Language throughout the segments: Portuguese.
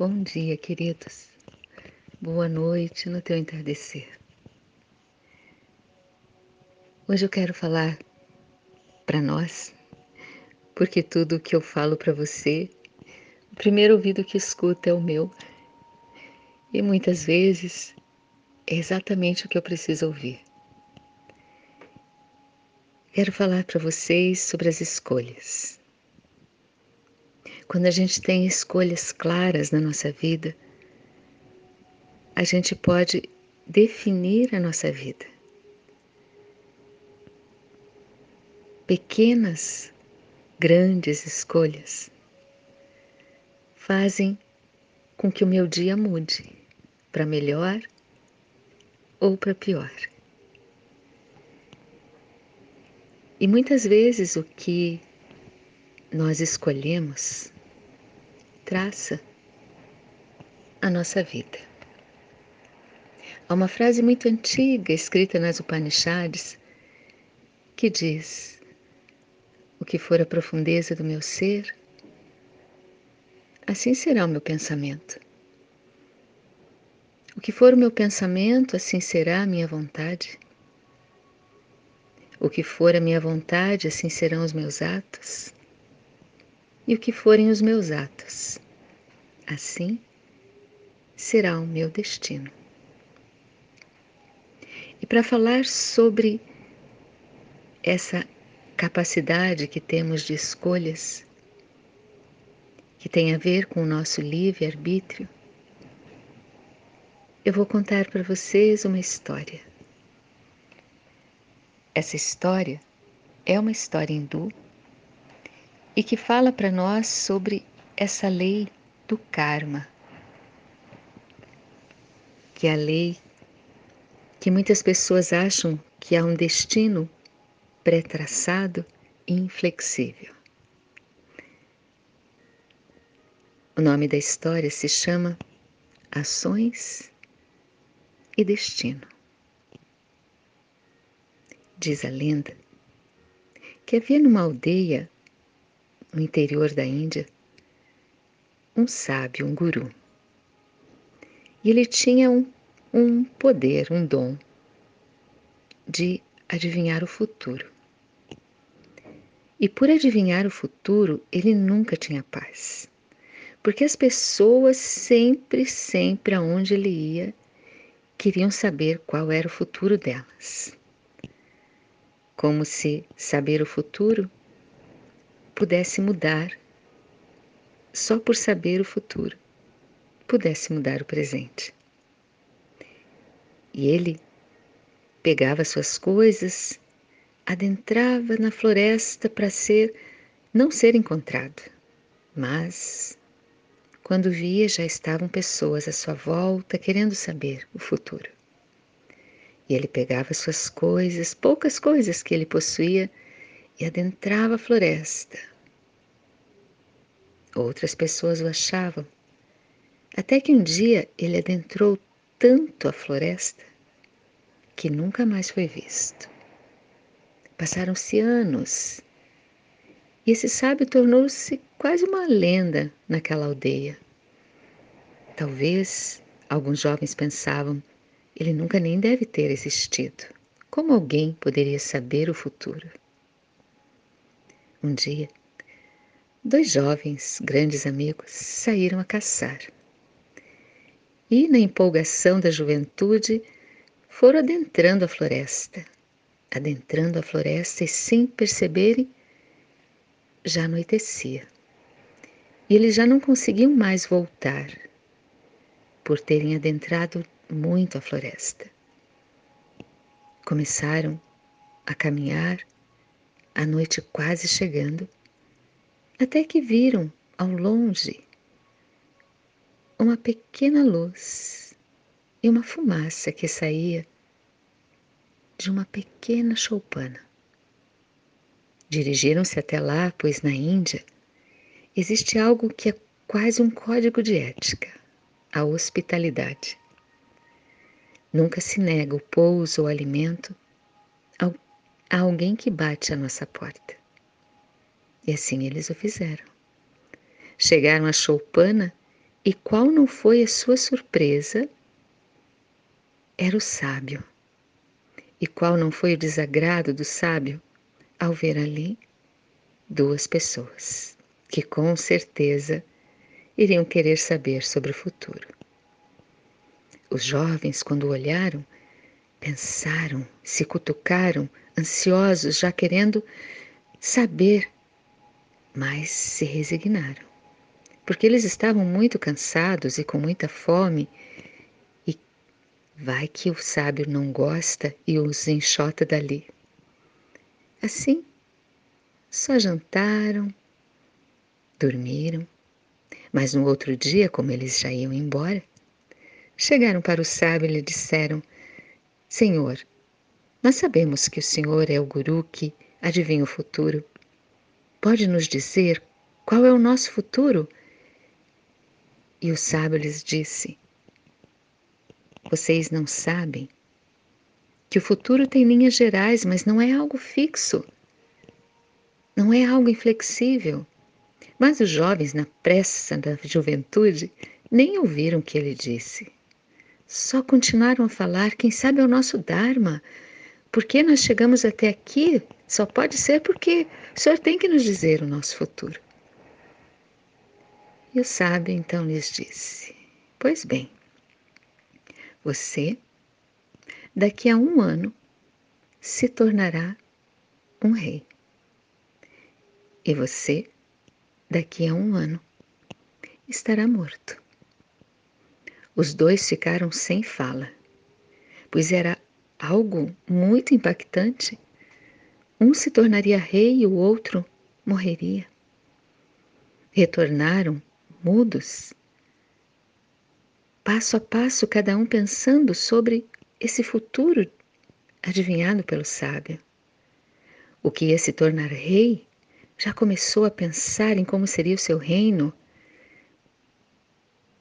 Bom dia, queridos. Boa noite no teu entardecer. Hoje eu quero falar para nós, porque tudo o que eu falo para você, o primeiro ouvido que escuta é o meu. E muitas vezes é exatamente o que eu preciso ouvir. Quero falar para vocês sobre as escolhas. Quando a gente tem escolhas claras na nossa vida, a gente pode definir a nossa vida. Pequenas, grandes escolhas fazem com que o meu dia mude para melhor ou para pior. E muitas vezes o que nós escolhemos traça a nossa vida. Há uma frase muito antiga escrita nas Upanishads que diz: O que for a profundeza do meu ser, assim será o meu pensamento. O que for o meu pensamento, assim será a minha vontade. O que for a minha vontade, assim serão os meus atos e o que forem os meus atos. Assim será o meu destino. E para falar sobre essa capacidade que temos de escolhas, que tem a ver com o nosso livre-arbítrio, eu vou contar para vocês uma história. Essa história é uma história hindu e que fala para nós sobre essa lei do karma, que é a lei que muitas pessoas acham que há um destino pré-traçado e inflexível. O nome da história se chama Ações e Destino. Diz a lenda que havia numa aldeia no interior da Índia, um sábio, um guru. E ele tinha um, um poder, um dom de adivinhar o futuro. E por adivinhar o futuro, ele nunca tinha paz. Porque as pessoas sempre, sempre aonde ele ia, queriam saber qual era o futuro delas. Como se saber o futuro pudesse mudar, só por saber o futuro, pudesse mudar o presente. E ele pegava suas coisas, adentrava na floresta para ser não ser encontrado, mas quando via já estavam pessoas à sua volta querendo saber o futuro. E ele pegava suas coisas, poucas coisas que ele possuía, e adentrava a floresta. Outras pessoas o achavam, até que um dia ele adentrou tanto a floresta que nunca mais foi visto. Passaram-se anos e esse sábio tornou-se quase uma lenda naquela aldeia. Talvez alguns jovens pensavam, ele nunca nem deve ter existido. Como alguém poderia saber o futuro? Um dia, dois jovens, grandes amigos, saíram a caçar. E, na empolgação da juventude, foram adentrando a floresta, adentrando a floresta e, sem perceberem, já anoitecia. E eles já não conseguiam mais voltar, por terem adentrado muito a floresta. Começaram a caminhar a noite quase chegando, até que viram ao longe uma pequena luz e uma fumaça que saía de uma pequena choupana. Dirigiram-se até lá, pois na Índia existe algo que é quase um código de ética, a hospitalidade. Nunca se nega o pouso ou alimento a alguém que bate à nossa porta. E assim eles o fizeram. Chegaram à choupana E qual não foi a sua surpresa? Era o sábio. E qual não foi o desagrado do sábio ao ver ali duas pessoas que com certeza iriam querer saber sobre o futuro. Os jovens, quando olharam, pensaram, se cutucaram, ansiosos, já querendo saber, mas se resignaram, porque eles estavam muito cansados e com muita fome. E vai que o sábio não gosta e os enxota dali. Assim, só jantaram, dormiram, mas no outro dia, como eles já iam embora, chegaram para o sábio e lhe disseram: Senhor, nós sabemos que o Senhor é o guru que adivinha o futuro. Pode nos dizer qual é o nosso futuro? E o sábio lhes disse: Vocês não sabem que o futuro tem linhas gerais, mas não é algo fixo. Não é algo inflexível. Mas os jovens, na pressa da juventude, nem ouviram o que ele disse. Só continuaram a falar: quem sabe é o nosso Dharma. Por que nós chegamos até aqui? Só pode ser porque o Senhor tem que nos dizer o nosso futuro. E o sábio então lhes disse: Pois bem, você, daqui a um ano, se tornará um rei. E você, daqui a um ano, estará morto. Os dois ficaram sem fala, pois era algo muito impactante. Um se tornaria rei e o outro morreria. Retornaram mudos, passo a passo, cada um pensando sobre esse futuro adivinhado pelo sábio. O que ia se tornar rei já começou a pensar em como seria o seu reino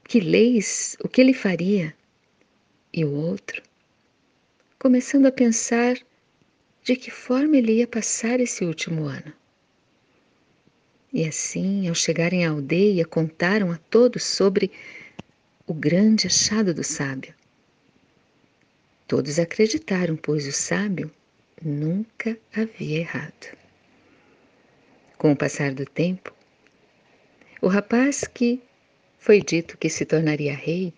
que leis, o que ele faria? E o outro, começando a pensar de que forma ele ia passar esse último ano. E assim, ao chegarem à aldeia, contaram a todos sobre o grande achado do sábio. Todos acreditaram, pois o sábio nunca havia errado. Com o passar do tempo, o rapaz que foi dito que se tornaria rei,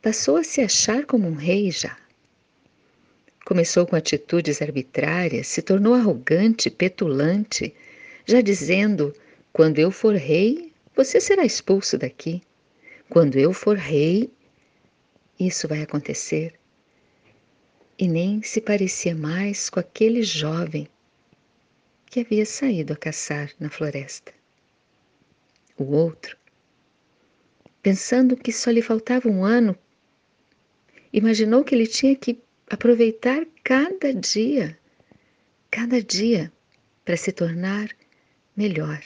passou a se achar como um rei já. Começou com atitudes arbitrárias, se tornou arrogante, petulante, já dizendo: quando eu for rei, você será expulso daqui. Quando eu for rei, isso vai acontecer. E nem se parecia mais com aquele jovem que havia saído a caçar na floresta. O outro pensando que só lhe faltava um ano, imaginou que ele tinha que aproveitar cada dia, cada dia, para se tornar melhor.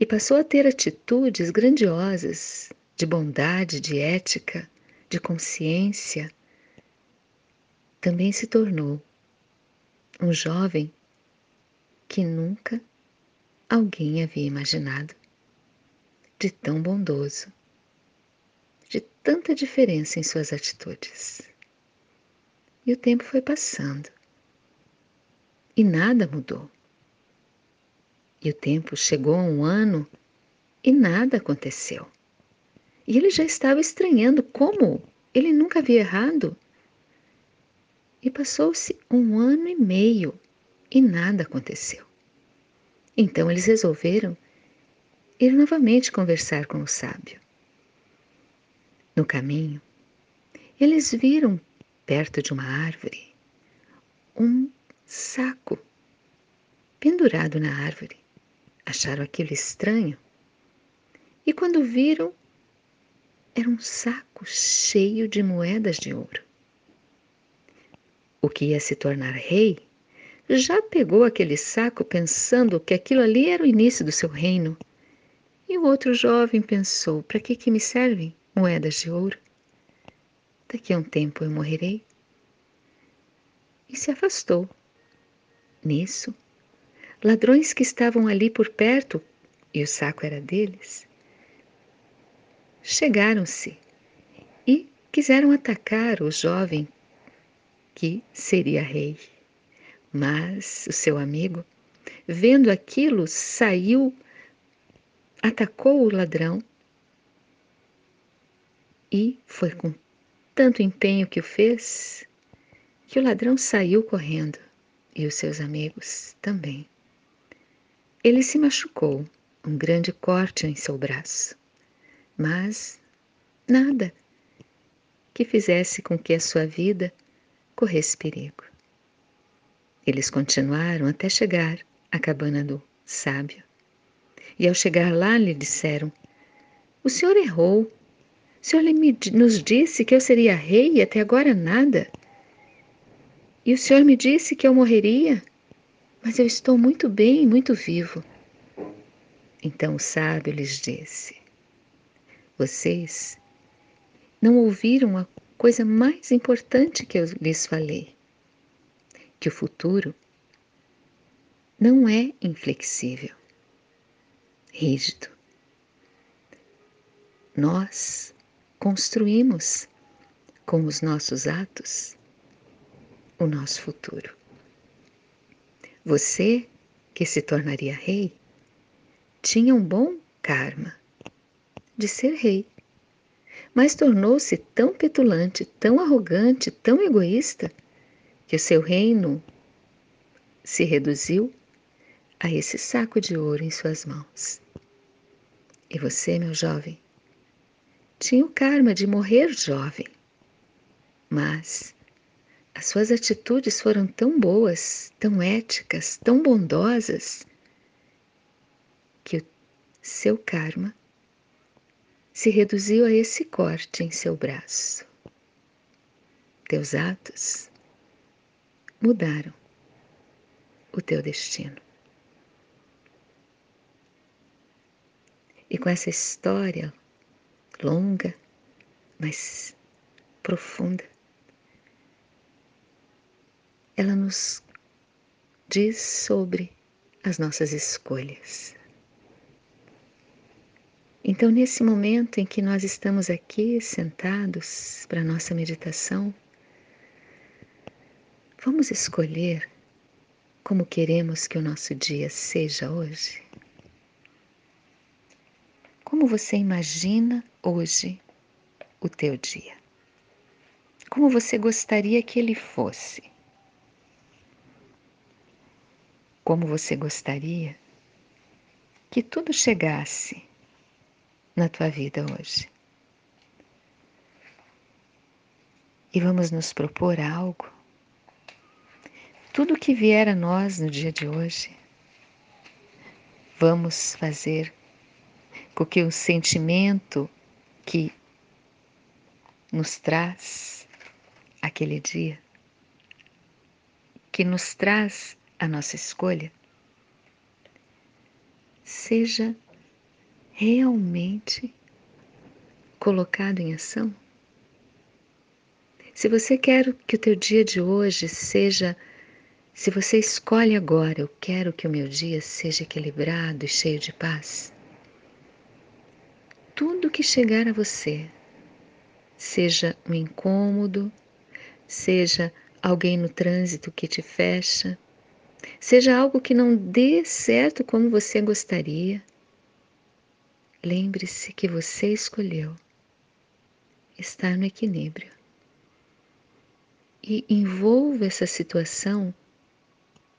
E passou a ter atitudes grandiosas de bondade, de ética, de consciência. Também se tornou um jovem que nunca alguém havia imaginado de tão bondoso, de tanta diferença em suas atitudes. E o tempo foi passando e nada mudou. E o tempo chegou a um ano e nada aconteceu. E ele já estava estranhando como ele nunca havia errado. E passou-se um ano e meio e nada aconteceu. Então eles resolveram ir novamente conversar com o sábio. No caminho, eles viram, perto de uma árvore, um saco pendurado na árvore. Acharam aquilo estranho e, quando viram, era um saco cheio de moedas de ouro. O que ia se tornar rei já pegou aquele saco pensando que aquilo ali era o início do seu reino e o outro jovem pensou: para que, que me servem moedas de ouro? Daqui a um tempo eu morrerei. E se afastou. Nisso, ladrões que estavam ali por perto, e o saco era deles, chegaram-se e quiseram atacar o jovem que seria rei. Mas o seu amigo, vendo aquilo, saiu, atacou o ladrão e foi com tanto empenho que o fez que o ladrão saiu correndo e os seus amigos também. Ele se machucou, um grande corte em seu braço, mas nada que fizesse com que a sua vida corresse perigo. Eles continuaram até chegar à cabana do sábio. E ao chegar lá lhe disseram: O senhor errou. Senhor nos disse que eu seria rei e até agora nada. E o Senhor me disse que eu morreria, mas eu estou muito bem, muito vivo. Então o sábio lhes disse: Vocês não ouviram a coisa mais importante que eu lhes falei: que o futuro não é inflexível, rígido. Nós construímos com os nossos atos o nosso futuro. Você, que se tornaria rei, tinha um bom karma de ser rei, mas tornou-se tão petulante, tão arrogante, tão egoísta, que o seu reino se reduziu a esse saco de ouro em suas mãos. E você, meu jovem, tinha o karma de morrer jovem, mas as suas atitudes foram tão boas, tão éticas, tão bondosas, que o seu karma se reduziu a esse corte em seu braço. Teus atos mudaram o teu destino. E com essa história longa, mas profunda, ela nos diz sobre as nossas escolhas. Então, nesse momento em que nós estamos aqui sentados para a nossa meditação, vamos escolher como queremos que o nosso dia seja hoje? Como você imagina hoje o teu dia? Como você gostaria que ele fosse? como você gostaria que tudo chegasse na tua vida hoje. E vamos nos propor algo. Tudo que vier a nós no dia de hoje, vamos fazer com que o sentimento que nos traz aquele dia, que nos traz a nossa escolha seja realmente colocado em ação? Se você quer que o teu dia de hoje seja, se você escolhe agora, eu quero que o meu dia seja equilibrado e cheio de paz. Tudo que chegar a você, seja um incômodo, seja alguém no trânsito que te fecha, seja algo que não dê certo como você gostaria, lembre-se que você escolheu estar no equilíbrio e envolva essa situação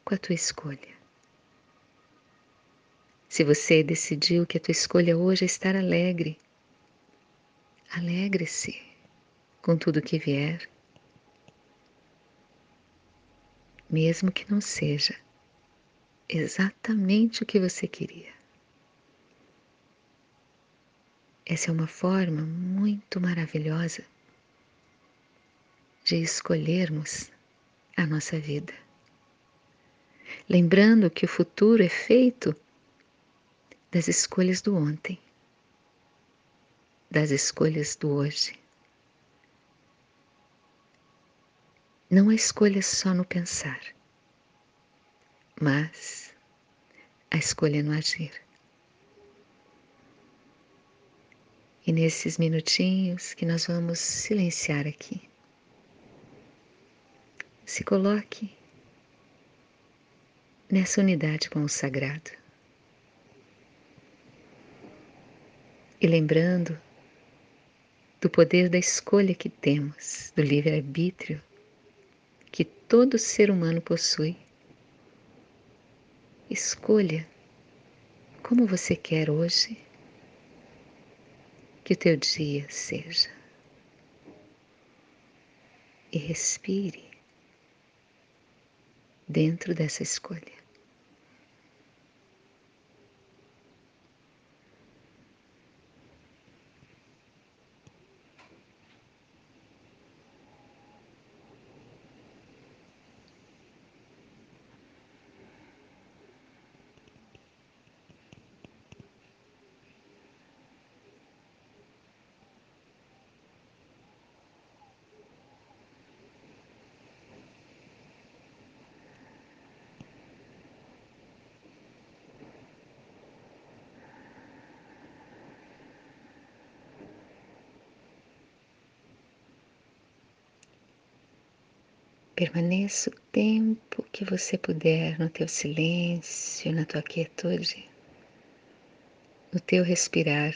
com a tua escolha. Se você decidiu que a tua escolha hoje é estar alegre, alegre-se com tudo que vier mesmo que não seja exatamente o que você queria. Essa é uma forma muito maravilhosa de escolhermos a nossa vida. Lembrando que o futuro é feito das escolhas do ontem, das escolhas do hoje. Não há escolha só no pensar, mas a escolha no agir. E nesses minutinhos que nós vamos silenciar aqui, se coloque nessa unidade com o sagrado. E lembrando do poder da escolha que temos, do livre-arbítrio que todo ser humano possui. Escolha como você quer hoje que o teu dia seja. E respire dentro dessa escolha. Permaneça o tempo que você puder no teu silêncio, na tua quietude, no teu respirar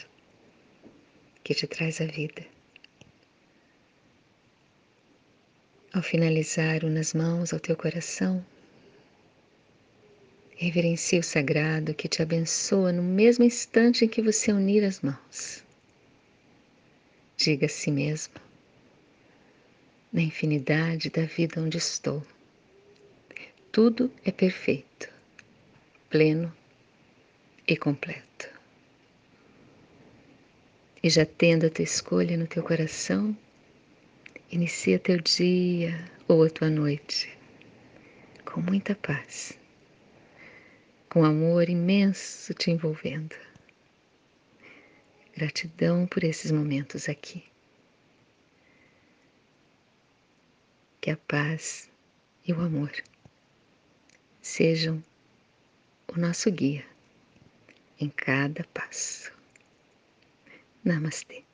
que te traz a vida. Ao finalizar, nas mãos ao teu coração, reverencie o sagrado que te abençoa no mesmo instante em que você unir as mãos. Diga a si mesmo: na infinidade da vida onde estou. Tudo é perfeito, pleno e completo. E já tendo a tua escolha no teu coração, inicia teu dia ou a tua noite com muita paz, com amor imenso te envolvendo. Gratidão por esses momentos aqui. Que a paz e o amor sejam o nosso guia em cada passo. Namastê.